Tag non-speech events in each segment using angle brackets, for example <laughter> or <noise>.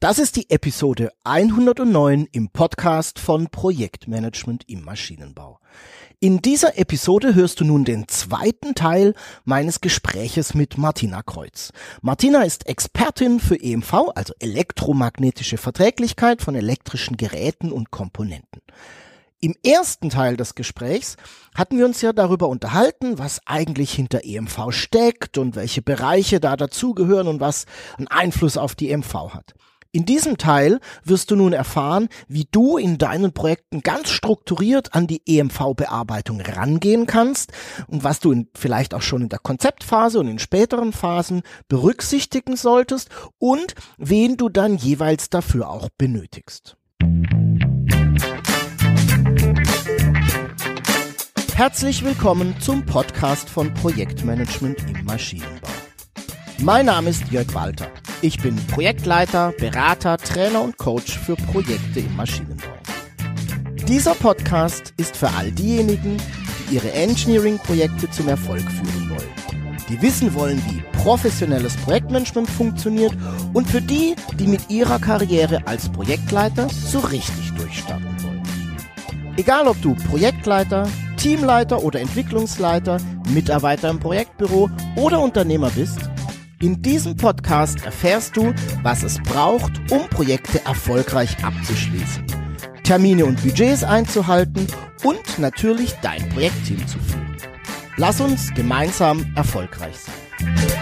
Das ist die Episode 109 im Podcast von Projektmanagement im Maschinenbau. In dieser Episode hörst du nun den zweiten Teil meines Gespräches mit Martina Kreuz. Martina ist Expertin für EMV, also elektromagnetische Verträglichkeit von elektrischen Geräten und Komponenten. Im ersten Teil des Gesprächs hatten wir uns ja darüber unterhalten, was eigentlich hinter EMV steckt und welche Bereiche da dazugehören und was einen Einfluss auf die EMV hat. In diesem Teil wirst du nun erfahren, wie du in deinen Projekten ganz strukturiert an die EMV-Bearbeitung rangehen kannst und was du in, vielleicht auch schon in der Konzeptphase und in späteren Phasen berücksichtigen solltest und wen du dann jeweils dafür auch benötigst. Herzlich willkommen zum Podcast von Projektmanagement im Maschinenbau. Mein Name ist Jörg Walter. Ich bin Projektleiter, Berater, Trainer und Coach für Projekte im Maschinenbau. Dieser Podcast ist für all diejenigen, die ihre Engineering-Projekte zum Erfolg führen wollen, die wissen wollen, wie professionelles Projektmanagement funktioniert und für die, die mit ihrer Karriere als Projektleiter so richtig durchstarten wollen. Egal ob du Projektleiter, Teamleiter oder Entwicklungsleiter, Mitarbeiter im Projektbüro oder Unternehmer bist, in diesem Podcast erfährst du, was es braucht, um Projekte erfolgreich abzuschließen, Termine und Budgets einzuhalten und natürlich dein Projektteam zu führen. Lass uns gemeinsam erfolgreich sein.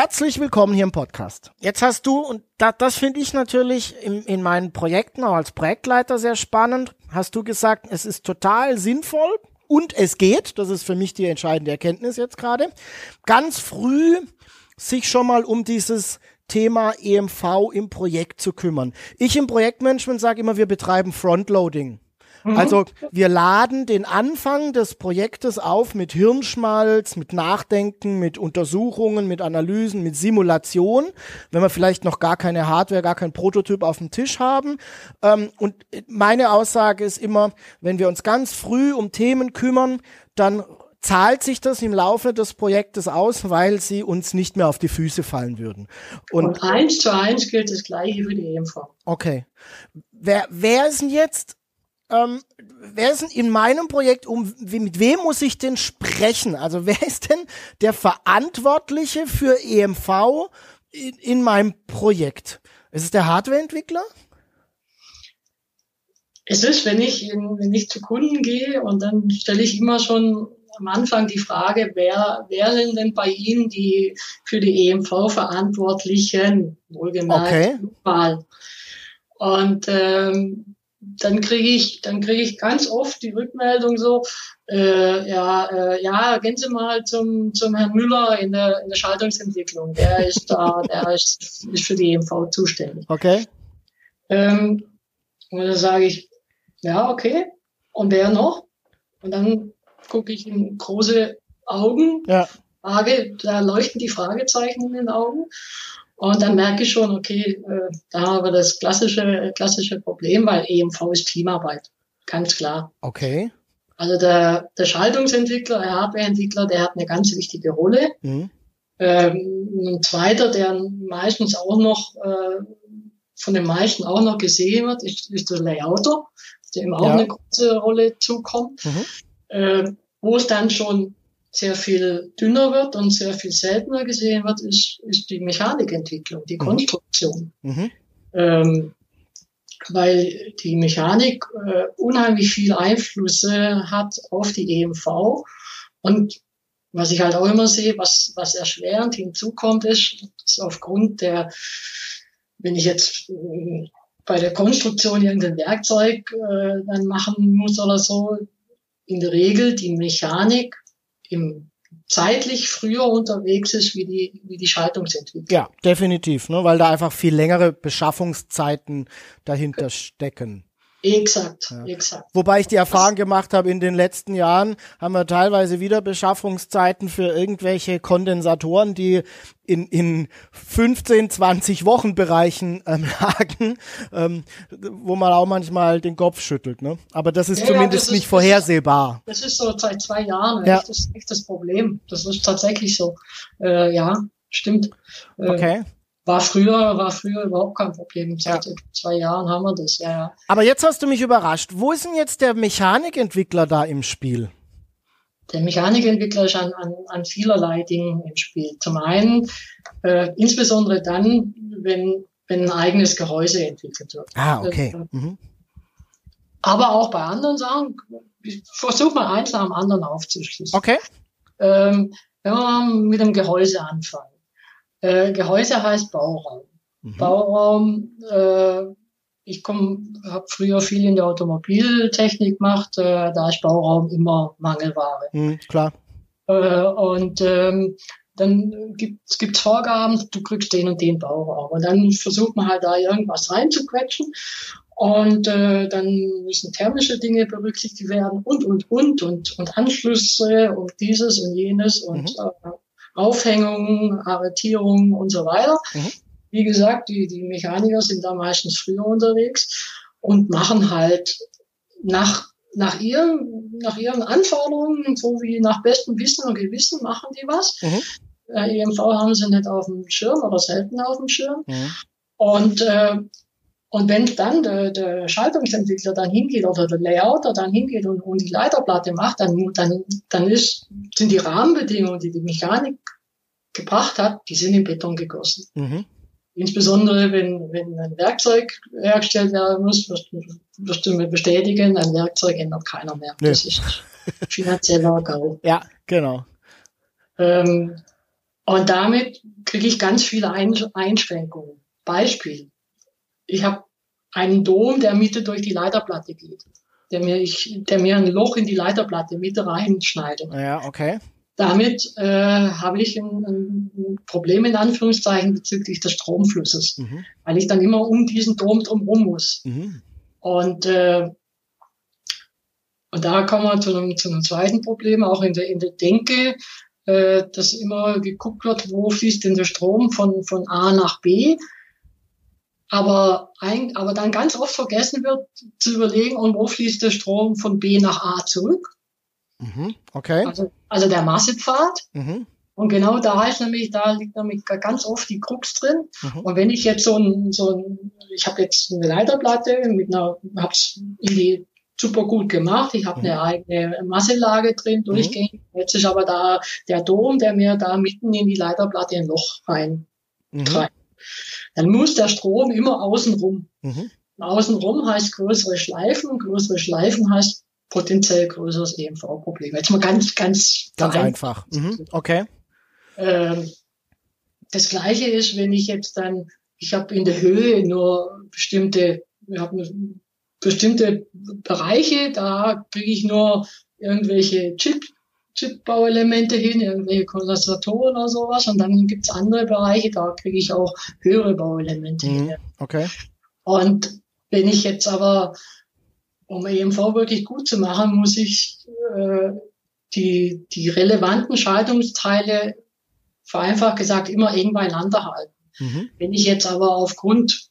Herzlich willkommen hier im Podcast. Jetzt hast du, und da, das finde ich natürlich in, in meinen Projekten auch als Projektleiter sehr spannend, hast du gesagt, es ist total sinnvoll und es geht, das ist für mich die entscheidende Erkenntnis jetzt gerade, ganz früh sich schon mal um dieses Thema EMV im Projekt zu kümmern. Ich im Projektmanagement sage immer, wir betreiben Frontloading. Also wir laden den Anfang des Projektes auf mit Hirnschmalz, mit Nachdenken, mit Untersuchungen, mit Analysen, mit Simulation, wenn wir vielleicht noch gar keine Hardware, gar kein Prototyp auf dem Tisch haben. Ähm, und meine Aussage ist immer, wenn wir uns ganz früh um Themen kümmern, dann zahlt sich das im Laufe des Projektes aus, weil sie uns nicht mehr auf die Füße fallen würden. Und, und eins zu eins gilt das Gleiche für die EMV. Okay. Wer, wer ist denn jetzt ähm, wer ist denn in meinem Projekt, um, mit wem muss ich denn sprechen? Also wer ist denn der Verantwortliche für EMV in, in meinem Projekt? Ist es der Hardwareentwickler? Es ist, wenn ich, wenn ich zu Kunden gehe und dann stelle ich immer schon am Anfang die Frage, wer, wer sind denn bei Ihnen die für die EMV Verantwortlichen, wohlgemerkt, okay. Und ähm, dann kriege ich, dann kriege ich ganz oft die Rückmeldung so, äh, ja, äh, ja, gehen Sie mal zum, zum Herrn Müller in der, in der Schaltungsentwicklung. Der ist da, der ist, ist für die EMV zuständig. Okay. Ähm, und dann sage ich, ja, okay. Und wer noch? Und dann gucke ich in große Augen, ja. Frage, da leuchten die Fragezeichen in den Augen. Und dann merke ich schon, okay, äh, da haben wir das klassische, klassische Problem, weil EMV ist Teamarbeit. Ganz klar. Okay. Also der, der Schaltungsentwickler, der Hardwareentwickler, der hat eine ganz wichtige Rolle. Mhm. Ähm, ein zweiter, der meistens auch noch äh, von den meisten auch noch gesehen wird, ist, ist der Layouter, dem auch ja. eine große Rolle zukommt. Mhm. Äh, wo es dann schon sehr viel dünner wird und sehr viel seltener gesehen wird, ist, ist die Mechanikentwicklung, die mhm. Konstruktion. Mhm. Ähm, weil die Mechanik äh, unheimlich viel Einflüsse hat auf die EMV. Und was ich halt auch immer sehe, was, was erschwerend hinzukommt, ist, ist aufgrund der, wenn ich jetzt äh, bei der Konstruktion irgendein Werkzeug äh, dann machen muss oder so, in der Regel die Mechanik im zeitlich früher unterwegs ist wie die, wie die Schaltungsentwicklung. Ja, definitiv, ne, weil da einfach viel längere Beschaffungszeiten dahinter stecken. Exakt, ja. exakt. Wobei ich die Erfahrung gemacht habe, in den letzten Jahren haben wir teilweise wieder Beschaffungszeiten für irgendwelche Kondensatoren, die in, in 15, 20 Wochen Bereichen ähm, <laughs> lagen, ähm, wo man auch manchmal den Kopf schüttelt. Ne? Aber das ist ja, zumindest das ist, nicht vorhersehbar. Das ist so seit zwei Jahren ja. echt, das, echt das Problem. Das ist tatsächlich so. Äh, ja, stimmt. Äh, okay. War früher, war früher überhaupt kein Problem. Seit ja. zwei Jahren haben wir das, ja, ja. Aber jetzt hast du mich überrascht. Wo ist denn jetzt der Mechanikentwickler da im Spiel? Der Mechanikentwickler ist an, an, an vielerlei Dingen im Spiel. Zum einen, äh, insbesondere dann, wenn, wenn ein eigenes Gehäuse entwickelt wird. Ah, okay. Äh, mhm. Aber auch bei anderen Sachen, ich versuche mal eins nach dem anderen aufzuschließen. Okay. Ähm, wenn wir mit dem Gehäuse anfangen. Äh, Gehäuse heißt Bauraum. Mhm. Bauraum, äh, ich habe früher viel in der Automobiltechnik gemacht, äh, da ist Bauraum immer Mangelware. Mhm, klar. Äh, und ähm, dann gibt es Vorgaben, du kriegst den und den Bauraum. Und dann versucht man halt da irgendwas reinzuquetschen. Und äh, dann müssen thermische Dinge berücksichtigt werden und, und, und, und, und Anschlüsse und dieses und jenes und mhm. äh, Aufhängungen, Arretierungen und so weiter. Mhm. Wie gesagt, die, die Mechaniker sind da meistens früher unterwegs und machen halt nach, nach, ihren, nach ihren Anforderungen, so wie nach bestem Wissen und Gewissen, machen die was. Mhm. Äh, EMV haben sie nicht auf dem Schirm oder selten auf dem Schirm. Mhm. Und äh, und wenn dann der, der Schaltungsentwickler dann hingeht oder der Layouter dann hingeht und, und die Leiterplatte macht, dann, dann, dann ist, sind die Rahmenbedingungen, die die Mechanik gebracht hat, die sind in Beton gegossen. Mhm. Insbesondere wenn, wenn ein Werkzeug hergestellt werden muss, wirst, wirst du mir bestätigen, ein Werkzeug ändert keiner mehr. Nee. Das ist finanzieller GAU. <laughs> Ja, genau. Ähm, und damit kriege ich ganz viele Einschränkungen. Beispiel ich habe einen Dom, der Mitte durch die Leiterplatte geht, der mir, ich, der mir ein Loch in die Leiterplatte Mitte reinschneidet. Ja, okay. Damit äh, habe ich ein, ein, Problem in Anführungszeichen bezüglich des Stromflusses, mhm. weil ich dann immer um diesen Dom drumherum muss. Mhm. Und äh, und da kommen wir zu einem, zu einem zweiten Problem, auch in der, in der Denke, äh, dass immer geguckt wird, wo fließt denn der Strom von, von A nach B aber, ein, aber dann ganz oft vergessen wird zu überlegen, und wo fließt der Strom von B nach A zurück. Mhm, okay. Also, also der Massepfad. Mhm. Und genau da ist nämlich, da liegt nämlich ganz oft die Krux drin. Mhm. Und wenn ich jetzt so ein, so ein ich habe jetzt eine Leiterplatte mit einer, hab's irgendwie super gut gemacht. Ich habe mhm. eine eigene Masselage drin, mhm. durchgehend. Jetzt ist aber da der Dom, der mir da mitten in die Leiterplatte ein Loch rein mhm. treibt dann muss der Strom immer außenrum. Mhm. Außenrum heißt größere Schleifen, größere Schleifen heißt potenziell größeres EMV-Problem. Jetzt mal ganz, ganz, ganz einfach. Mhm. Okay. Ähm, das Gleiche ist, wenn ich jetzt dann, ich habe in der Höhe nur bestimmte, wir haben bestimmte Bereiche, da kriege ich nur irgendwelche Chip, Chip-Bauelemente hin, irgendwelche Kondensatoren oder sowas. Und dann gibt's andere Bereiche, da kriege ich auch höhere Bauelemente mhm. hin. Okay. Und wenn ich jetzt aber, um EMV wirklich gut zu machen, muss ich äh, die, die relevanten Schaltungsteile vereinfacht gesagt immer eng beieinander halten. Mhm. Wenn ich jetzt aber aufgrund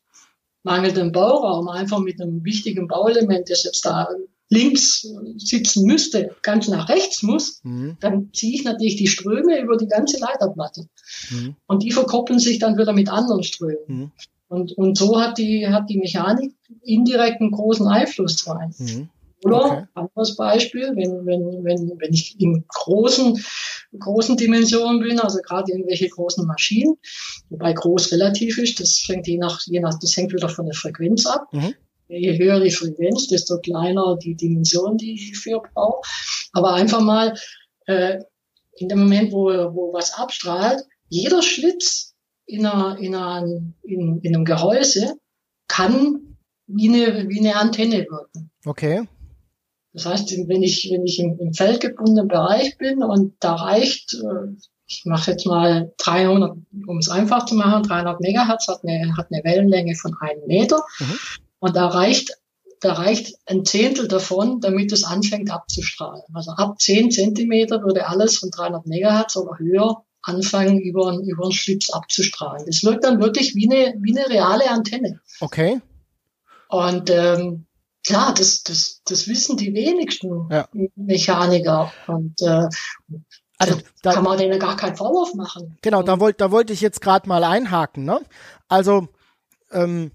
mangelndem Bauraum einfach mit einem wichtigen Bauelement, das jetzt da links sitzen müsste, ganz nach rechts muss, mhm. dann ziehe ich natürlich die Ströme über die ganze Leiterplatte. Mhm. Und die verkoppeln sich dann wieder mit anderen Strömen. Mhm. Und, und so hat die, hat die Mechanik indirekt einen großen Einfluss drauf. Mhm. Oder, okay. anderes Beispiel, wenn, wenn, wenn, wenn ich in großen, großen Dimensionen bin, also gerade irgendwelche großen Maschinen, wobei groß relativ ist, das fängt je nach, je nach, das hängt wieder von der Frequenz ab. Mhm je höher die Frequenz, desto kleiner die Dimension, die ich für brauche. Aber einfach mal äh, in dem Moment, wo, wo was abstrahlt, jeder Schlitz in, einer, in, einer, in, in einem Gehäuse kann wie eine, wie eine Antenne wirken. Okay. Das heißt, wenn ich, wenn ich im, im feldgebundenen Bereich bin und da reicht, äh, ich mache jetzt mal 300, um es einfach zu machen, 300 Megahertz hat eine, hat eine Wellenlänge von einem Meter. Mhm. Und da reicht da reicht ein Zehntel davon, damit es anfängt abzustrahlen. Also ab 10 Zentimeter würde alles von 300 Megahertz oder höher anfangen, über, über einen Schlips abzustrahlen. Das wirkt dann wirklich wie eine, wie eine reale Antenne. Okay. Und ähm, klar, das, das, das wissen die wenigsten ja. Mechaniker. Und äh, also da kann man denen gar keinen Vorwurf machen. Genau, da wollte da wollte ich jetzt gerade mal einhaken. Ne? Also ähm,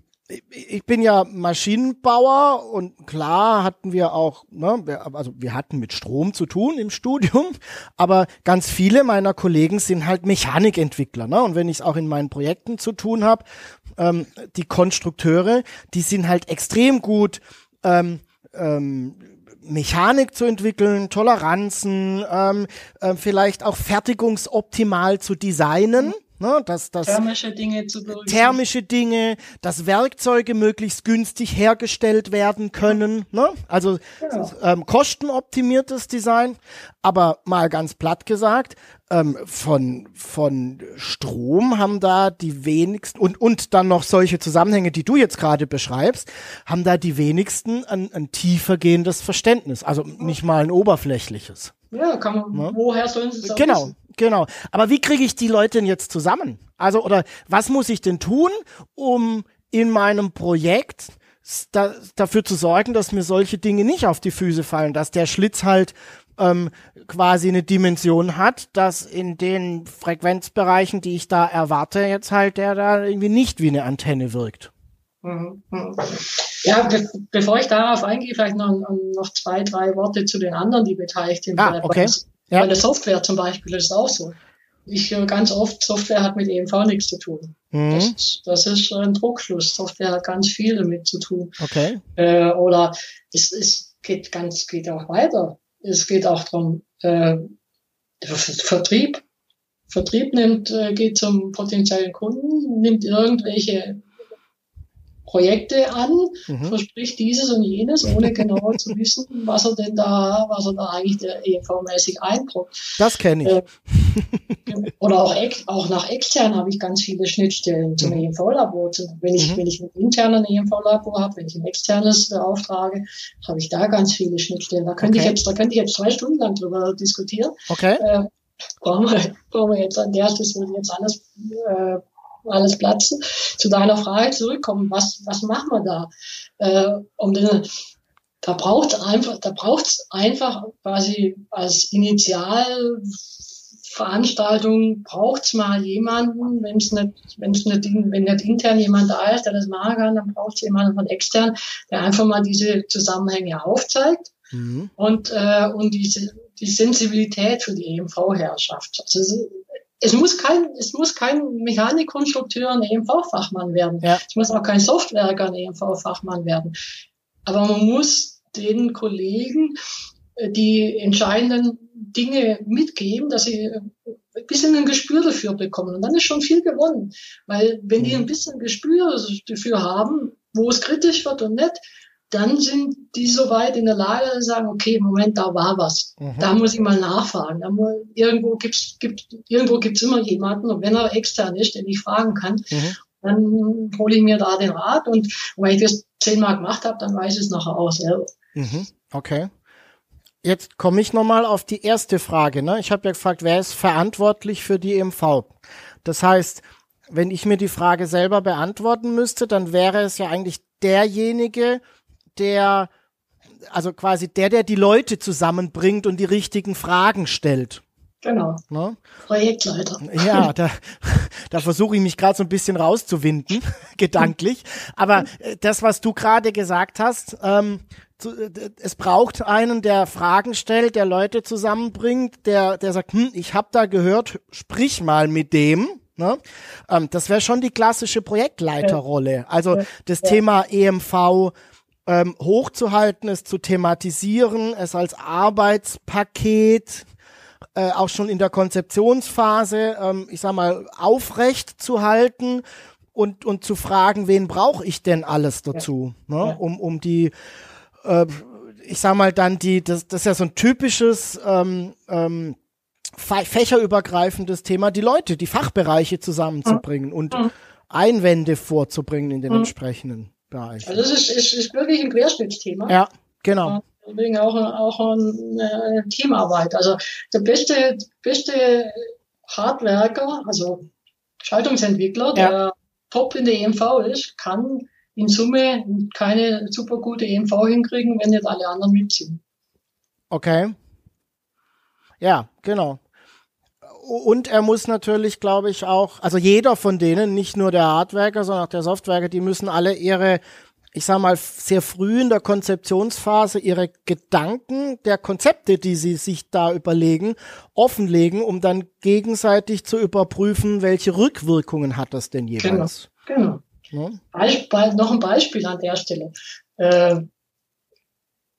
ich bin ja Maschinenbauer und klar hatten wir auch, ne, also wir hatten mit Strom zu tun im Studium, <laughs> aber ganz viele meiner Kollegen sind halt Mechanikentwickler, ne? Und wenn ich es auch in meinen Projekten zu tun habe, ähm, die Konstrukteure, die sind halt extrem gut ähm, ähm, Mechanik zu entwickeln, Toleranzen, ähm, äh, vielleicht auch fertigungsoptimal zu designen. Ne, dass, dass thermische Dinge zu Thermische Dinge, dass Werkzeuge möglichst günstig hergestellt werden können. Ne? Also genau. ähm, kostenoptimiertes Design. Aber mal ganz platt gesagt, ähm, von, von Strom haben da die wenigsten und, und dann noch solche Zusammenhänge, die du jetzt gerade beschreibst, haben da die wenigsten ein, ein tiefer gehendes Verständnis. Also nicht mal ein oberflächliches. Ja, kann man, ne? woher sollen sie es Genau, wissen? Genau. Aber wie kriege ich die Leute denn jetzt zusammen? Also, oder was muss ich denn tun, um in meinem Projekt da, dafür zu sorgen, dass mir solche Dinge nicht auf die Füße fallen, dass der Schlitz halt ähm, quasi eine Dimension hat, dass in den Frequenzbereichen, die ich da erwarte, jetzt halt der da irgendwie nicht wie eine Antenne wirkt. Mhm, mhm. Ja, be bevor ich darauf eingehe, vielleicht noch, noch zwei, drei Worte zu den anderen, die beteiligt sind. Ah, okay. Ja. Bei der Software zum Beispiel ist es auch so. Ich höre ganz oft, Software hat mit EMV nichts zu tun. Mhm. Das, ist, das ist ein Druckschluss. Software hat ganz viel damit zu tun. Okay. Äh, oder es, es geht ganz, geht auch weiter. Es geht auch darum, äh, Vertrieb. Vertrieb nimmt, äh, geht zum potenziellen Kunden, nimmt irgendwelche Projekte an, mhm. verspricht dieses und jenes, ohne genau zu wissen, was er denn da, was er da eigentlich der EV-mäßig einbrockt. Das kenne ich. Äh, oder auch, auch nach extern habe ich ganz viele Schnittstellen zum mhm. EMV-Labor. Wenn ich, mhm. wenn ich einen internen EMV-Labor habe, wenn ich ein externes beauftrage, habe ich da ganz viele Schnittstellen. Da könnte okay. ich jetzt, da könnte ich jetzt zwei Stunden lang drüber diskutieren. Okay. Äh, brauchen wir, brauchen wir jetzt an der, das würde jetzt alles äh, alles platzen. Zu deiner Frage zurückkommen, was, was machen wir da? Äh, um den, da braucht einfach, da braucht einfach quasi als Initialveranstaltung braucht's mal jemanden, wenn es nicht, wenn es nicht, wenn nicht intern jemand da ist, der das machen kann, dann braucht's jemanden von extern, der einfach mal diese Zusammenhänge aufzeigt mhm. und äh, und diese die Sensibilität für die EMV-Herrschaft. Also es muss kein, es muss kein Mechanikkonstrukteur ein EMV-Fachmann werden. Ja. Es muss auch kein Softwerker ein EMV-Fachmann werden. Aber man muss den Kollegen äh, die entscheidenden Dinge mitgeben, dass sie äh, ein bisschen ein Gespür dafür bekommen. Und dann ist schon viel gewonnen. Weil wenn die mhm. ein bisschen Gespür dafür haben, wo es kritisch wird und nicht, dann sind die soweit in der Lage zu sagen, okay, Moment, da war was. Mhm. Da muss ich mal nachfragen. Da muss, irgendwo gibt's, gibt, irgendwo gibt's immer jemanden, und wenn er extern ist, den ich fragen kann, mhm. dann hole ich mir da den Rat und, und wenn ich das zehnmal gemacht habe, dann weiß ich es nachher auch selber. Mhm. Okay. Jetzt komme ich nochmal auf die erste Frage. Ne? Ich habe ja gefragt, wer ist verantwortlich für die EMV? Das heißt, wenn ich mir die Frage selber beantworten müsste, dann wäre es ja eigentlich derjenige, der, also quasi der, der die Leute zusammenbringt und die richtigen Fragen stellt. Genau. Ne? Projektleiter. Ja, <laughs> da, da versuche ich mich gerade so ein bisschen rauszuwinden, <laughs> gedanklich. Aber äh, das, was du gerade gesagt hast, ähm, zu, äh, es braucht einen, der Fragen stellt, der Leute zusammenbringt, der, der sagt, hm, ich habe da gehört, sprich mal mit dem. Ne? Ähm, das wäre schon die klassische Projektleiterrolle. Also das ja. Thema EMV, ähm, hochzuhalten, es zu thematisieren, es als Arbeitspaket äh, auch schon in der Konzeptionsphase, ähm, ich sag mal, aufrecht zu halten und, und zu fragen, wen brauche ich denn alles dazu, ja. ne? um, um die, äh, ich sag mal dann die, das, das ist ja so ein typisches ähm, ähm, fächerübergreifendes Thema, die Leute, die Fachbereiche zusammenzubringen mhm. und Einwände vorzubringen in den mhm. entsprechenden. Beeinflusst. Also es ist, ist, ist wirklich ein Querschnittsthema. Ja, genau. Deswegen auch, auch eine Teamarbeit. Also der beste, beste Hardwerker, also Schaltungsentwickler, ja. der top in der EMV ist, kann in Summe keine super gute EMV hinkriegen, wenn nicht alle anderen mitziehen. Okay. Ja, genau. Und er muss natürlich, glaube ich, auch, also jeder von denen, nicht nur der Hardwerker, sondern auch der Softwerker, die müssen alle ihre, ich sag mal, sehr früh in der Konzeptionsphase ihre Gedanken der Konzepte, die sie sich da überlegen, offenlegen, um dann gegenseitig zu überprüfen, welche Rückwirkungen hat das denn jeweils. Genau. genau. Ja? Beispiel, noch ein Beispiel an der Stelle. Äh,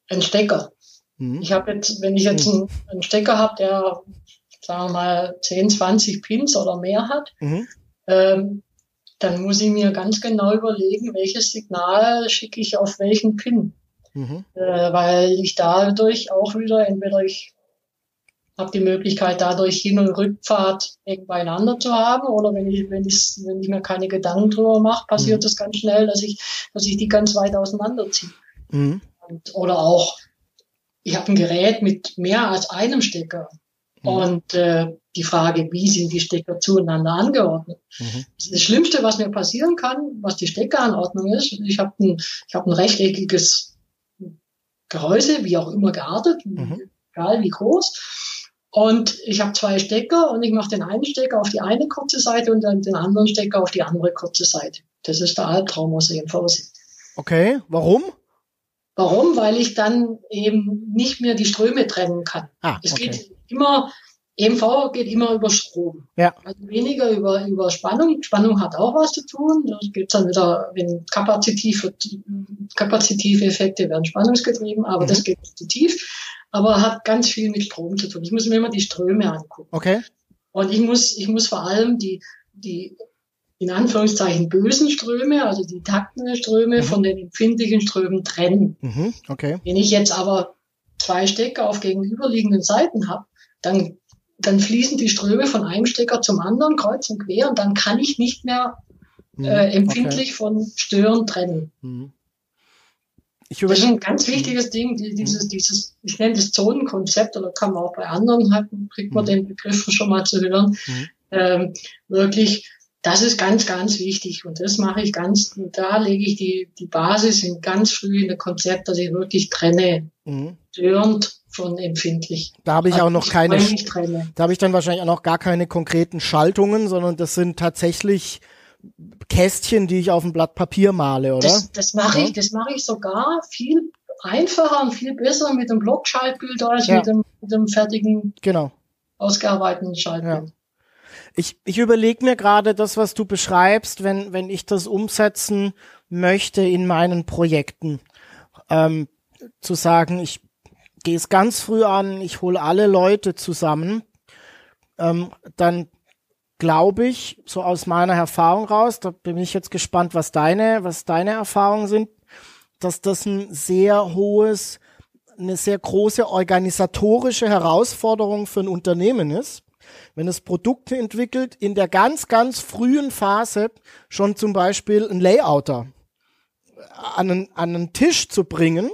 ein Stecker. Mhm. Ich habe jetzt, wenn ich jetzt mhm. einen, einen Stecker habe, der, sagen wir mal, 10, 20 Pins oder mehr hat, mhm. ähm, dann muss ich mir ganz genau überlegen, welches Signal schicke ich auf welchen Pin. Mhm. Äh, weil ich dadurch auch wieder, entweder ich habe die Möglichkeit, dadurch Hin- und Rückpfad eng beieinander zu haben, oder wenn ich, wenn ich, wenn ich mir keine Gedanken drüber mache, passiert mhm. das ganz schnell, dass ich, dass ich die ganz weit auseinanderziehe. Mhm. Und, oder auch ich habe ein Gerät mit mehr als einem Stecker. Mhm. Und äh, die Frage, wie sind die Stecker zueinander angeordnet? Mhm. Das, Schlimmste, was mir passieren kann, was die Steckeranordnung ist, ich habe ein, ich hab ein rechteckiges Gehäuse, wie auch immer geartet, mhm. egal wie groß. Und ich habe zwei Stecker und ich mache den einen Stecker auf die eine kurze Seite und dann den anderen Stecker auf die andere kurze Seite. Das ist der Albtraum aus dem EMV. Okay, warum? Warum? Weil ich dann eben nicht mehr die Ströme trennen kann. Ah, es okay. geht immer, EMV geht immer über Strom. Ja. Also weniger über, über Spannung. Spannung hat auch was zu tun. Da gibt dann wieder, wenn kapazitive, kapazitive Effekte werden spannungsgetrieben, aber mhm. das geht zu tief. Aber hat ganz viel mit Strom zu tun. Ich muss mir immer die Ströme angucken. Okay. Und ich muss, ich muss vor allem die, die in Anführungszeichen bösen Ströme, also die taktenden Ströme mhm. von den empfindlichen Strömen trennen. Mhm. Okay. Wenn ich jetzt aber zwei Stecker auf gegenüberliegenden Seiten habe, dann, dann fließen die Ströme von einem Stecker zum anderen kreuz und quer und dann kann ich nicht mehr mhm. äh, empfindlich okay. von Stören trennen. Mhm. das ist ein ganz wichtiges Ding, dieses, dieses, ich nenne das Zonenkonzept, oder kann man auch bei anderen halt, kriegt man mhm. den Begriff schon mal zu hören, mhm. ähm, wirklich das ist ganz, ganz wichtig und das mache ich ganz, da lege ich die, die Basis in ganz früh in der Konzept, dass ich wirklich trenne, mhm. störend von empfindlich. Da habe ich auch noch keine, da habe ich dann wahrscheinlich auch noch gar keine konkreten Schaltungen, sondern das sind tatsächlich Kästchen, die ich auf ein Blatt Papier male, oder? Das, das mache ja. ich, das mache ich sogar viel einfacher und viel besser mit dem Blockschaltbild als ja. mit, dem, mit dem fertigen, genau. ausgearbeiteten Schaltbild. Ja. Ich, ich überlege mir gerade das, was du beschreibst, wenn, wenn ich das umsetzen möchte in meinen Projekten. Ähm, zu sagen, ich gehe es ganz früh an, ich hole alle Leute zusammen, ähm, dann glaube ich, so aus meiner Erfahrung raus, da bin ich jetzt gespannt, was deine, was deine Erfahrungen sind, dass das ein sehr hohes, eine sehr große organisatorische Herausforderung für ein Unternehmen ist, wenn es Produkte entwickelt, in der ganz, ganz frühen Phase schon zum Beispiel ein Layouter an einen, an einen Tisch zu bringen,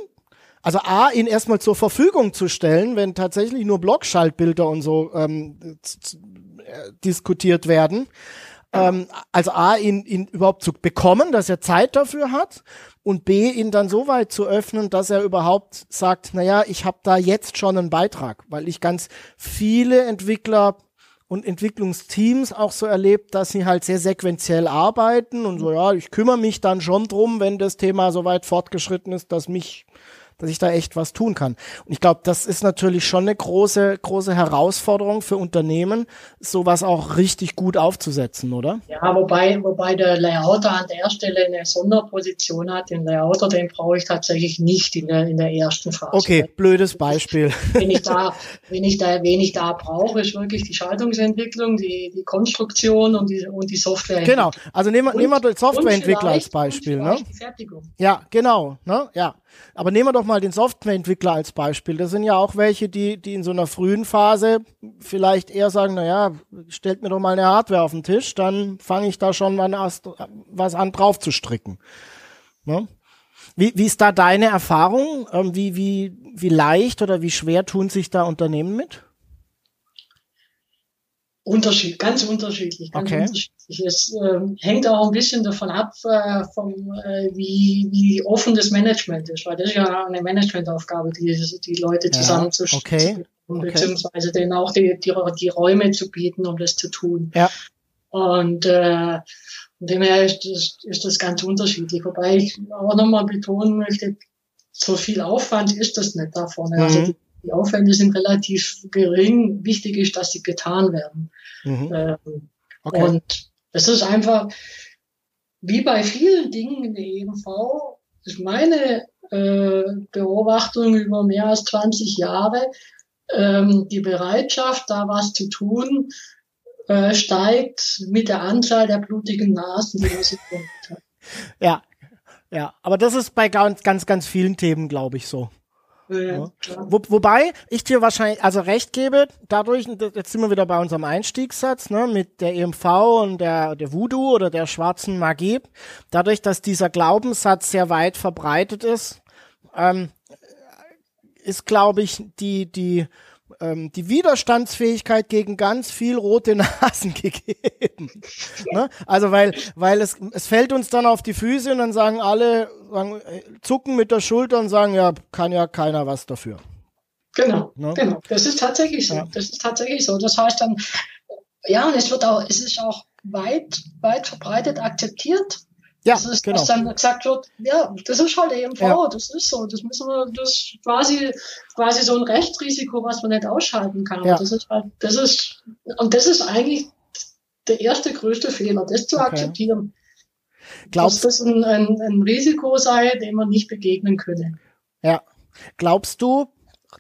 also A, ihn erstmal zur Verfügung zu stellen, wenn tatsächlich nur Blockschaltbilder und so ähm, äh, diskutiert werden. Ähm, also A, ihn, ihn überhaupt zu bekommen, dass er Zeit dafür hat und B, ihn dann so weit zu öffnen, dass er überhaupt sagt, naja, ich habe da jetzt schon einen Beitrag, weil ich ganz viele Entwickler und Entwicklungsteams auch so erlebt, dass sie halt sehr sequenziell arbeiten und so, ja, ich kümmere mich dann schon drum, wenn das Thema so weit fortgeschritten ist, dass mich dass ich da echt was tun kann. Und ich glaube, das ist natürlich schon eine große, große Herausforderung für Unternehmen, sowas auch richtig gut aufzusetzen, oder? Ja, wobei, wobei der Layouter an der Stelle eine Sonderposition hat. Den Layouter, den brauche ich tatsächlich nicht in der, in der ersten Phase. Okay, blödes Beispiel. Wenn ich da, wenn ich da, wen ich da brauche, ist wirklich die Schaltungsentwicklung, die, die Konstruktion und die, und die Software. Genau. Also nehmen wir, nehmen wir den Softwareentwickler als Beispiel, ne? Ja, genau, ne? Ja. Aber nehmen wir doch mal den Softwareentwickler als Beispiel. Das sind ja auch welche, die, die in so einer frühen Phase vielleicht eher sagen, naja, stellt mir doch mal eine Hardware auf den Tisch, dann fange ich da schon mal was an drauf zu stricken. Ne? Wie, wie ist da deine Erfahrung? Ähm, wie, wie, wie leicht oder wie schwer tun sich da Unternehmen mit? Unterschied, ganz unterschiedlich, ganz okay. unterschiedlich. Es äh, hängt auch ein bisschen davon ab, äh, vom, äh, wie, wie offen das Management ist, weil das ist ja eine Managementaufgabe, die, die Leute zusammenzustellen, okay. okay. beziehungsweise denen auch die, die, die Räume zu bieten, um das zu tun. Ja. Und äh, von dem her ist das, ist das ganz unterschiedlich. Wobei ich auch nochmal betonen möchte, so viel Aufwand ist das nicht da vorne. Mhm. Also die, die, Aufwände sind relativ gering. Wichtig ist, dass sie getan werden. Mhm. Ähm, okay. Und das ist einfach, wie bei vielen Dingen in der EMV, ist meine äh, Beobachtung über mehr als 20 Jahre, ähm, die Bereitschaft, da was zu tun, äh, steigt mit der Anzahl der blutigen Nasen, die man sich hat. Ja, ja, aber das ist bei ganz, ganz, ganz vielen Themen, glaube ich, so. Ja, Wo, wobei ich dir wahrscheinlich also recht gebe, dadurch, jetzt sind wir wieder bei unserem Einstiegssatz, ne, mit der EMV und der, der Voodoo oder der schwarzen Magie, dadurch, dass dieser Glaubenssatz sehr weit verbreitet ist, ähm, ist, glaube ich, die, die, ähm, die Widerstandsfähigkeit gegen ganz viel rote <laughs> Nasen gegeben. ne? Also weil, weil es, es fällt uns dann auf die Füße und dann sagen alle, sagen, äh, zucken mit der Schulter und sagen, ja, kann ja keiner was dafür. Genau, ne? genau. Das ist tatsächlich so. Ja. Das ist tatsächlich so. Das heißt dann, ja, und es wird auch, es ist auch weit, weit verbreitet akzeptiert, ja, das ist, genau. dass dann gesagt wird, ja, das ist halt EMV, ja. das ist so, das müssen wir, das ist quasi, quasi so ein Rechtsrisiko, was man nicht ausschalten kann. Ja. Das ist halt, das ist, und das ist eigentlich der erste größte Fehler, das zu okay. akzeptieren. Glaubst, dass das ein, ein, ein Risiko sei, dem man nicht begegnen könne. Ja. Glaubst du,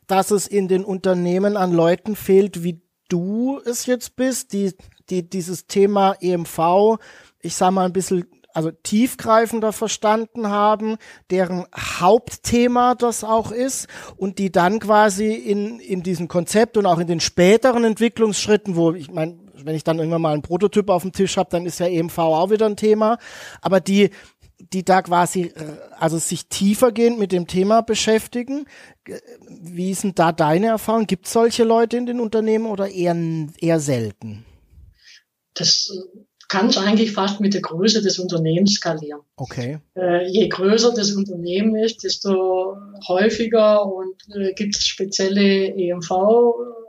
dass es in den Unternehmen an Leuten fehlt, wie du es jetzt bist, die, die dieses Thema EMV, ich sag mal, ein bisschen also tiefgreifender verstanden haben, deren Hauptthema das auch ist und die dann quasi in, in diesem Konzept und auch in den späteren Entwicklungsschritten, wo ich meine, wenn ich dann irgendwann mal einen Prototyp auf dem Tisch habe, dann ist ja EMV auch wieder ein Thema, aber die die da quasi also sich tiefergehend mit dem Thema beschäftigen. Wie denn da deine Erfahrung? Gibt es solche Leute in den Unternehmen oder eher, eher selten? Das kannst eigentlich fast mit der Größe des Unternehmens skalieren. Okay. Äh, je größer das Unternehmen ist, desto häufiger und äh, gibt es spezielle EMV,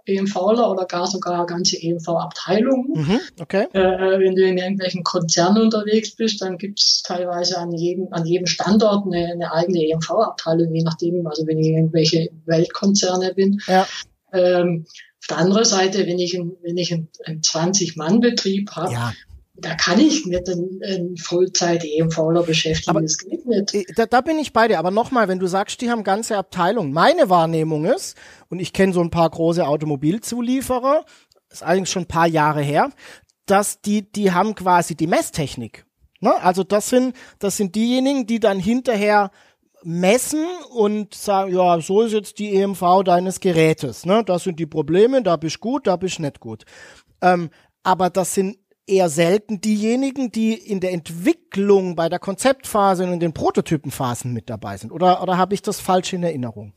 EMVler oder gar sogar ganze EMV-Abteilungen. Mhm, okay. Äh, wenn du in irgendwelchen Konzernen unterwegs bist, dann gibt es teilweise an jedem, an jedem Standort eine, eine eigene EMV-Abteilung, je nachdem, also wenn ich irgendwelche Weltkonzerne bin. Ja. Ähm, auf der anderen Seite, wenn ich, ein, wenn ich einen, einen 20-Mann-Betrieb habe, ja da kann ich nicht einen, einen Vollzeit-EMVler beschäftigen. Aber das geht nicht. Äh, da, da bin ich bei dir. Aber nochmal, wenn du sagst, die haben ganze Abteilungen. Meine Wahrnehmung ist, und ich kenne so ein paar große Automobilzulieferer, ist allerdings schon ein paar Jahre her, dass die, die haben quasi die Messtechnik. Ne? Also das sind, das sind diejenigen, die dann hinterher messen und sagen, ja, so ist jetzt die EMV deines Gerätes. Ne? Das sind die Probleme, da bist gut, da bist nicht gut. Ähm, aber das sind eher selten diejenigen, die in der Entwicklung bei der Konzeptphase und in den Prototypenphasen mit dabei sind. Oder, oder habe ich das falsch in Erinnerung?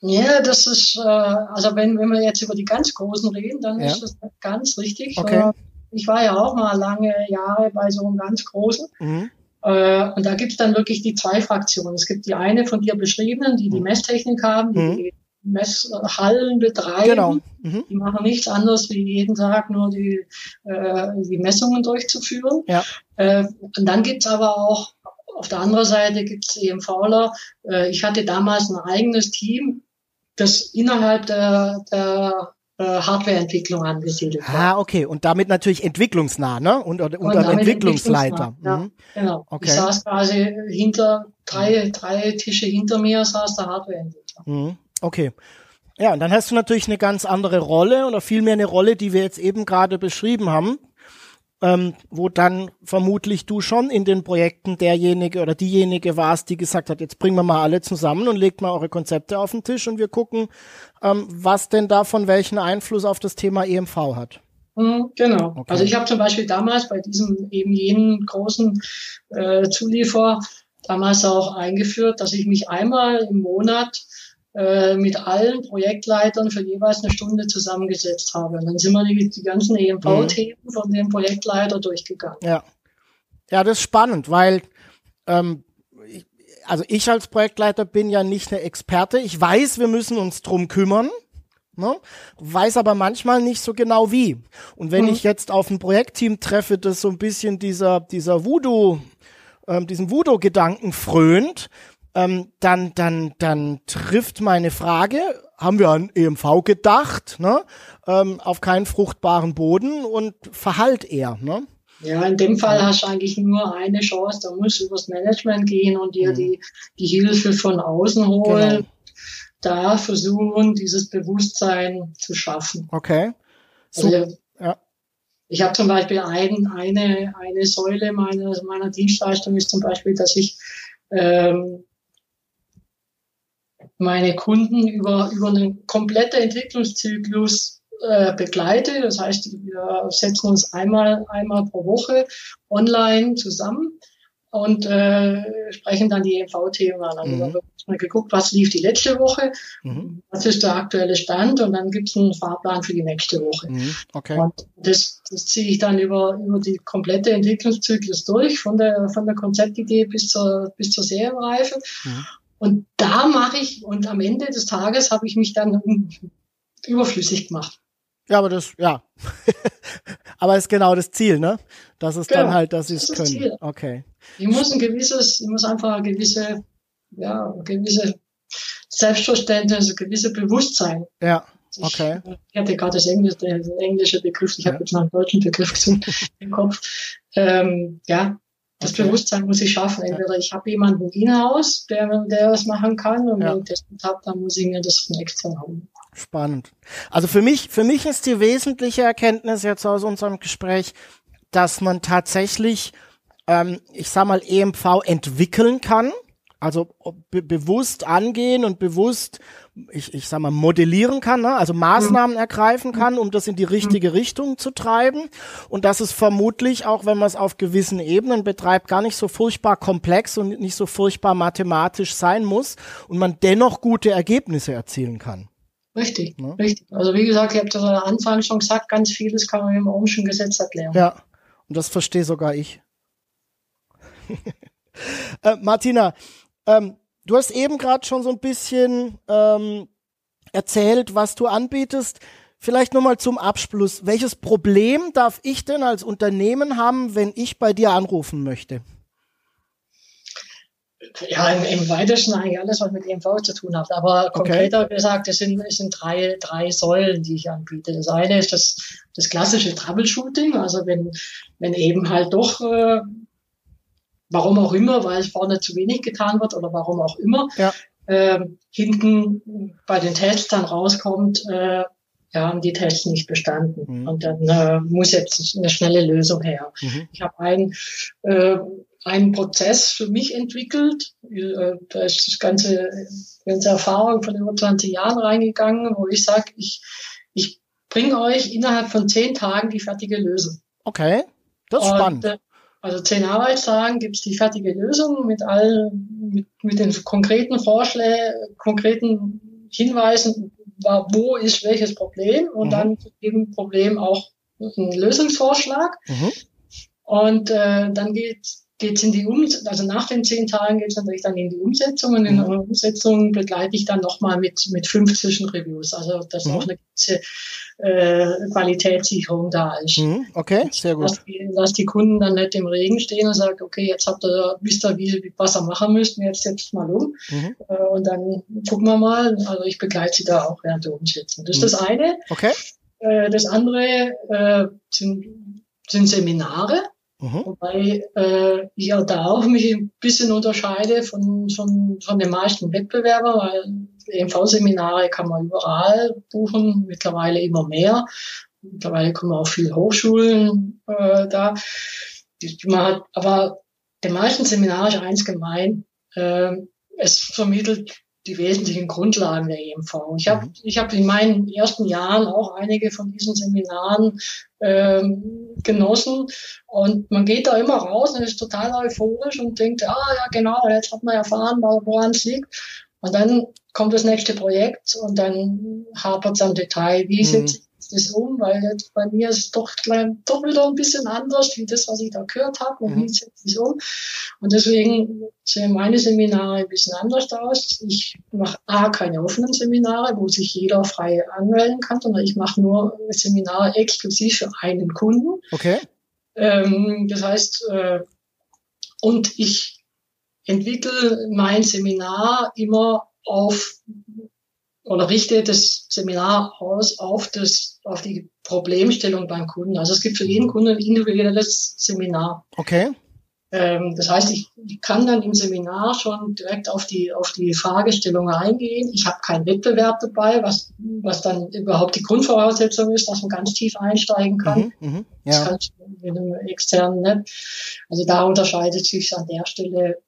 Ja, das ist, äh, also wenn, wenn wir jetzt über die ganz Großen reden, dann ja. ist das ganz richtig. Okay. Äh, ich war ja auch mal lange Jahre bei so einem ganz Großen. Mhm. Äh, und da gibt es dann wirklich die zwei Fraktionen. Es gibt die eine von dir beschriebenen, die die mhm. Messtechnik haben, die, mhm. die Messhallen betreiben. Genau. Mhm. Die machen nichts anderes, wie jeden Tag nur die, äh, die Messungen durchzuführen. Ja. Äh, und dann gibt's aber auch, auf der anderen Seite gibt's EMVler. Äh, ich hatte damals ein eigenes Team, das innerhalb der, der äh, Hardwareentwicklung angesiedelt war. Ah, okay. Und damit natürlich entwicklungsnah, ne? Und, und, und Entwicklungsleiter. Ja, mhm. genau. Okay. Ich saß quasi hinter, drei, drei Tische hinter mir saß der Hardwareentwickler. Mhm. Okay. Ja, und dann hast du natürlich eine ganz andere Rolle oder vielmehr eine Rolle, die wir jetzt eben gerade beschrieben haben, ähm, wo dann vermutlich du schon in den Projekten derjenige oder diejenige warst, die gesagt hat, jetzt bringen wir mal alle zusammen und legt mal eure Konzepte auf den Tisch und wir gucken, ähm, was denn davon welchen Einfluss auf das Thema EMV hat. Mhm, genau. Okay. Also ich habe zum Beispiel damals bei diesem eben jenen großen äh, Zulieferer damals auch eingeführt, dass ich mich einmal im Monat äh, mit allen Projektleitern für jeweils eine Stunde zusammengesetzt habe. Und dann sind wir die, die ganzen EMV-Themen mhm. von dem Projektleiter durchgegangen. Ja. Ja, das ist spannend, weil ähm, ich, also ich als Projektleiter bin ja nicht eine Experte. Ich weiß, wir müssen uns drum kümmern. Ne? Weiß aber manchmal nicht so genau wie. Und wenn mhm. ich jetzt auf ein Projektteam treffe, das so ein bisschen dieser, dieser Voodoo, ähm, diesen Voodoo-Gedanken frönt, ähm, dann, dann, dann trifft meine Frage, haben wir an EMV gedacht, ne? ähm, auf keinen fruchtbaren Boden und verhallt eher. Ne? Ja, in dem Fall hast du eigentlich nur eine Chance, da musst du übers Management gehen und dir mhm. die, die Hilfe von außen holen. Genau. Da versuchen, dieses Bewusstsein zu schaffen. Okay. So, also, ja. Ich habe zum Beispiel ein, eine, eine Säule meiner, meiner Dienstleistung ist zum Beispiel, dass ich ähm, meine Kunden über, über einen kompletten Entwicklungszyklus äh, begleite. Das heißt, wir setzen uns einmal, einmal pro Woche online zusammen und äh, sprechen dann die EMV-Themen an. Also mhm. da wird mal geguckt, was lief die letzte Woche, mhm. was ist der aktuelle Stand und dann gibt es einen Fahrplan für die nächste Woche. Mhm. Okay. Und das, das ziehe ich dann über, über die komplette Entwicklungszyklus durch, von der, von der Konzeptidee bis zur, bis zur Serienreife. Mhm. Und da mache ich, und am Ende des Tages habe ich mich dann überflüssig gemacht. Ja, aber das, ja. <laughs> aber ist genau das Ziel, ne? Das ist genau, dann halt, dass sie es können. Ziel. Okay. Ich muss ein gewisses, ich muss einfach eine gewisse, ja, eine gewisse Selbstverständnis, ein gewisse Bewusstsein. Ja. Okay. Ich, hatte gerade das englische, das englische Begriff, ich ja. habe jetzt noch einen deutschen Begriff <laughs> im Kopf. Ähm, ja, das okay. Bewusstsein muss ich schaffen. Entweder ich habe jemanden in-house, der, der das machen kann, und ja. wenn ich das nicht habe, dann muss ich mir das von extern holen. Spannend. Also für mich, für mich ist die wesentliche Erkenntnis jetzt aus unserem Gespräch, dass man tatsächlich, ähm, ich sag mal, EMV entwickeln kann. Also be bewusst angehen und bewusst ich, ich sag mal, modellieren kann, ne? also Maßnahmen mhm. ergreifen kann, um das in die richtige mhm. Richtung zu treiben. Und das ist vermutlich, auch wenn man es auf gewissen Ebenen betreibt, gar nicht so furchtbar komplex und nicht so furchtbar mathematisch sein muss und man dennoch gute Ergebnisse erzielen kann. Richtig, ne? richtig. Also wie gesagt, ich habe das am Anfang schon gesagt, ganz vieles kann man dem Ohmschen Gesetz erklären. Ja, und das verstehe sogar ich. <laughs> äh, Martina, ähm, Du hast eben gerade schon so ein bisschen ähm, erzählt, was du anbietest. Vielleicht nochmal zum Abschluss. Welches Problem darf ich denn als Unternehmen haben, wenn ich bei dir anrufen möchte? Ja, im, im weitesten eigentlich alles, was mit EMV zu tun hat. Aber konkreter okay. gesagt, es sind, es sind drei, drei Säulen, die ich anbiete. Das eine ist das, das klassische Troubleshooting. Also wenn, wenn eben halt doch äh, warum auch immer, weil vorne zu wenig getan wird oder warum auch immer, ja. ähm, hinten bei den Tests dann rauskommt, äh, ja, haben die Tests nicht bestanden. Mhm. Und dann äh, muss jetzt eine schnelle Lösung her. Mhm. Ich habe einen, äh, einen Prozess für mich entwickelt. Äh, da ist das ganze, ganze Erfahrung von über 20 Jahren reingegangen, wo ich sage, ich, ich bringe euch innerhalb von zehn Tagen die fertige Lösung. Okay, das ist Und, spannend. Also zehn Arbeitstagen gibt es die fertige Lösung mit all, mit, mit den konkreten Vorschlägen, konkreten Hinweisen, wo ist welches Problem und mhm. dann jedem Problem auch ein Lösungsvorschlag. Mhm. Und äh, dann geht geht's in die Umsetzung, also nach den zehn Tagen geht es natürlich dann in die Umsetzung und in der mhm. Umsetzung begleite ich dann nochmal mit, mit fünf Zwischenreviews, also dass mhm. auch eine gewisse äh, Qualitätssicherung da ist. Mhm. Okay, sehr gut. Dass die, dass die, Kunden dann nicht im Regen stehen und sagen, okay, jetzt habt ihr, wisst ihr, wie, was ihr machen müsst, jetzt setzt mal um mhm. äh, und dann gucken wir mal, also ich begleite sie da auch während der Umsetzung. Das ist das mhm. eine. Okay. Äh, das andere äh, sind, sind Seminare. Mhm. Wobei äh, ich auch da auch mich ein bisschen unterscheide von, von, von den meisten Wettbewerbern, weil EMV-Seminare kann man überall buchen, mittlerweile immer mehr. Mittlerweile kommen auch viele Hochschulen äh, da. Man hat, aber den meisten Seminare ist eins gemein. Äh, es vermittelt die wesentlichen Grundlagen der EMV. Ich habe mhm. ich hab in meinen ersten Jahren auch einige von diesen Seminaren ähm, genossen und man geht da immer raus und ist total euphorisch und denkt, ah ja genau, jetzt hat man erfahren, woran es liegt. Und dann kommt das nächste Projekt und dann hapert es am Detail. Wie mhm. setze das um, weil jetzt bei mir ist es doch, doch wieder ein bisschen anders, wie das, was ich da gehört habe und mhm. wie setze ich es um. Und deswegen sehen meine Seminare ein bisschen anders aus. Ich mache A, keine offenen Seminare, wo sich jeder frei anmelden kann, sondern ich mache nur Seminare exklusiv für einen Kunden. Okay. Ähm, das heißt, äh, und ich entwickle mein Seminar immer auf oder richte das Seminar aus auf das, auf die Problemstellung beim Kunden. Also es gibt für jeden Kunden ein individuelles Seminar. Okay. Ähm, das heißt, ich, ich kann dann im Seminar schon direkt auf die, auf die Fragestellung eingehen. Ich habe keinen Wettbewerb dabei, was, was dann überhaupt die Grundvoraussetzung ist, dass man ganz tief einsteigen kann. Mhm, mh, ja. Das kann ich mit einem externen nicht. Also da unterscheidet sich an der Stelle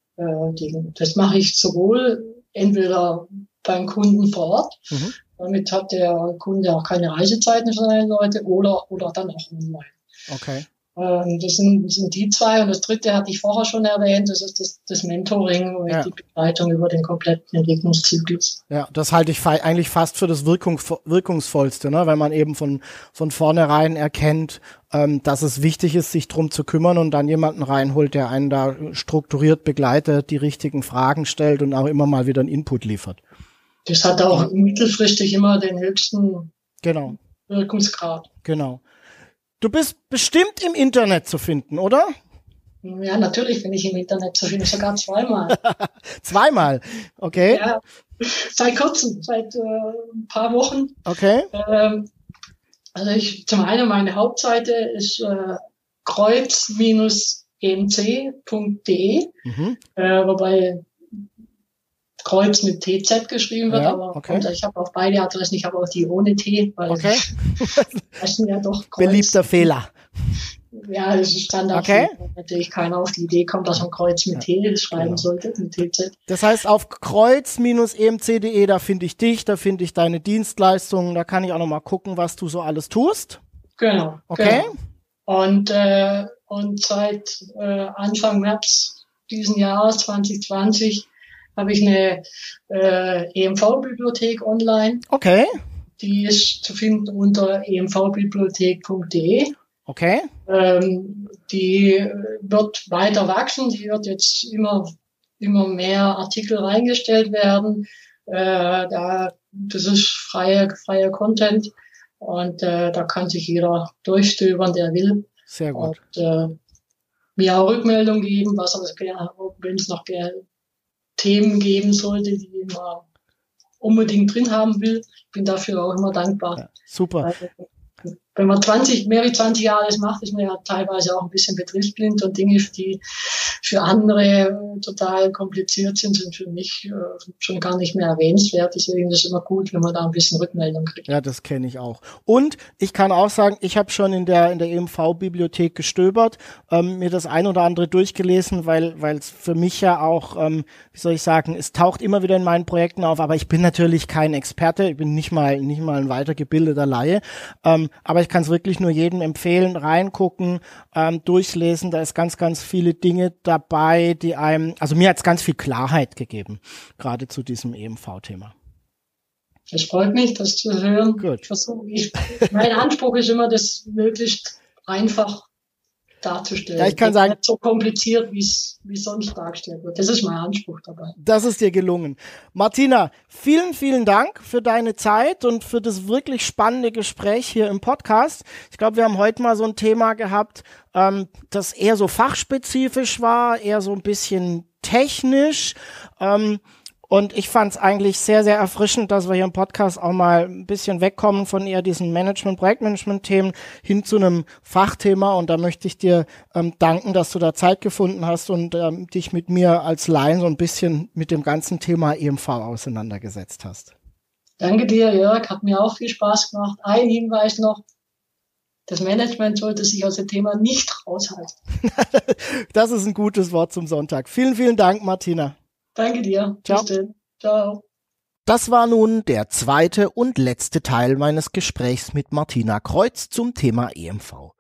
das mache ich sowohl entweder beim Kunden vor Ort. Mhm. Damit hat der Kunde auch keine Reisezeiten für seine Leute oder, oder dann auch online. Okay. Ähm, das, sind, das sind die zwei. Und das dritte hatte ich vorher schon erwähnt, das ist das, das Mentoring und ja. die Begleitung über den kompletten Entwicklungszyklus. Ja, das halte ich eigentlich fast für das Wirkungs Wirkungsvollste, ne? weil man eben von, von vornherein erkennt, ähm, dass es wichtig ist, sich drum zu kümmern und dann jemanden reinholt, der einen da strukturiert begleitet, die richtigen Fragen stellt und auch immer mal wieder einen Input liefert. Das hat auch mittelfristig immer den höchsten genau. Wirkungsgrad. Genau. Du bist bestimmt im Internet zu finden, oder? Ja, natürlich bin ich im Internet zu finden, sogar zweimal. <laughs> zweimal, okay. Ja, seit kurzem, seit äh, ein paar Wochen. Okay. Ähm, also ich, zum einen meine Hauptseite ist äh, kreuz-emc.de, mhm. äh, wobei Kreuz mit TZ geschrieben wird, ja, aber okay. ich habe auch beide Adressen, ich habe auch die ohne T, weil okay. <laughs> das sind ja doch Kreuz. Beliebter Fehler. Ja, das ist Standard. Okay. Natürlich keiner auf die Idee kommt, dass man Kreuz mit T schreiben genau. sollte, mit TZ. Das heißt, auf kreuz-emc.de, da finde ich dich, da finde ich deine Dienstleistungen, da kann ich auch nochmal gucken, was du so alles tust. Genau. Okay. Genau. Und, äh, und seit äh, Anfang März diesen Jahres 2020 habe ich eine äh, EMV-Bibliothek online. Okay. Die ist zu finden unter emvbibliothek.de. Okay. Ähm, die wird weiter wachsen. Die wird jetzt immer, immer mehr Artikel reingestellt werden. Äh, da, das ist freie, freier Content. Und äh, da kann sich jeder durchstöbern, der will. Sehr gut. Und, äh, mir auch Rückmeldung geben, was er, wenn es noch Themen geben sollte, die man unbedingt drin haben will. Ich bin dafür auch immer dankbar. Ja, super. Wenn man 20, mehrere 20 Jahre das macht, ist man ja teilweise auch ein bisschen betriebsblind und Dinge, die für andere total kompliziert sind, sind für mich äh, schon gar nicht mehr erwähnenswert. Deswegen ist es immer gut, wenn man da ein bisschen Rückmeldung kriegt. Ja, das kenne ich auch. Und ich kann auch sagen, ich habe schon in der in der EMV-Bibliothek gestöbert, ähm, mir das ein oder andere durchgelesen, weil weil es für mich ja auch, ähm, wie soll ich sagen, es taucht immer wieder in meinen Projekten auf, aber ich bin natürlich kein Experte, ich bin nicht mal nicht mal ein weitergebildeter Laie, ähm, aber ich kann es wirklich nur jedem empfehlen, reingucken, ähm, durchlesen. Da ist ganz, ganz viele Dinge dabei, die einem, also mir hat es ganz viel Klarheit gegeben, gerade zu diesem EMV-Thema. Es freut mich, das zu hören. Gut. Ich, mein Anspruch ist immer, das möglichst einfach darzustellen. Ja, ich kann sagen, nicht so kompliziert, wie es wie sonst dargestellt wird. Das ist mein Anspruch dabei. Das ist dir gelungen. Martina, vielen, vielen Dank für deine Zeit und für das wirklich spannende Gespräch hier im Podcast. Ich glaube, wir haben heute mal so ein Thema gehabt, ähm, das eher so fachspezifisch war, eher so ein bisschen technisch. Ähm, und ich fand es eigentlich sehr, sehr erfrischend, dass wir hier im Podcast auch mal ein bisschen wegkommen von eher diesen Management, Projektmanagement-Themen hin zu einem Fachthema. Und da möchte ich dir ähm, danken, dass du da Zeit gefunden hast und ähm, dich mit mir als Laien so ein bisschen mit dem ganzen Thema EMV auseinandergesetzt hast. Danke dir, Jörg. Hat mir auch viel Spaß gemacht. Ein Hinweis noch. Das Management sollte sich aus dem Thema nicht raushalten. <laughs> das ist ein gutes Wort zum Sonntag. Vielen, vielen Dank, Martina. Danke dir. Ciao. Bis Ciao. Das war nun der zweite und letzte Teil meines Gesprächs mit Martina Kreuz zum Thema EMV.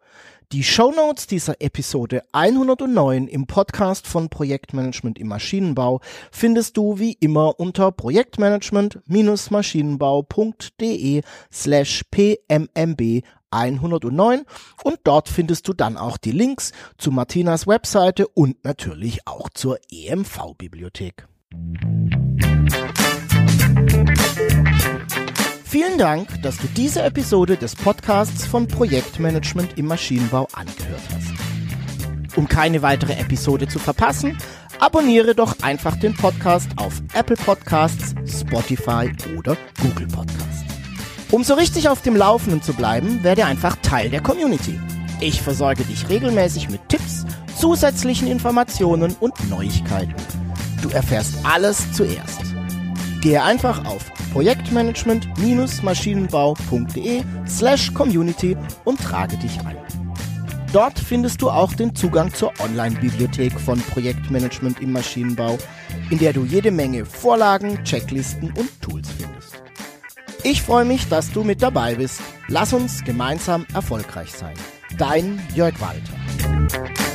Die Shownotes dieser Episode 109 im Podcast von Projektmanagement im Maschinenbau findest du wie immer unter projektmanagement-maschinenbau.de slash pmmb 109 und dort findest du dann auch die Links zu Martinas Webseite und natürlich auch zur EMV-Bibliothek. Vielen Dank, dass du diese Episode des Podcasts von Projektmanagement im Maschinenbau angehört hast. Um keine weitere Episode zu verpassen, abonniere doch einfach den Podcast auf Apple Podcasts, Spotify oder Google Podcasts. Um so richtig auf dem Laufenden zu bleiben, werde einfach Teil der Community. Ich versorge dich regelmäßig mit Tipps, zusätzlichen Informationen und Neuigkeiten. Du erfährst alles zuerst. Gehe einfach auf projektmanagement-maschinenbau.de slash community und trage dich ein. Dort findest du auch den Zugang zur Online-Bibliothek von Projektmanagement im Maschinenbau, in der du jede Menge Vorlagen, Checklisten und Tools findest. Ich freue mich, dass du mit dabei bist. Lass uns gemeinsam erfolgreich sein. Dein Jörg Walter.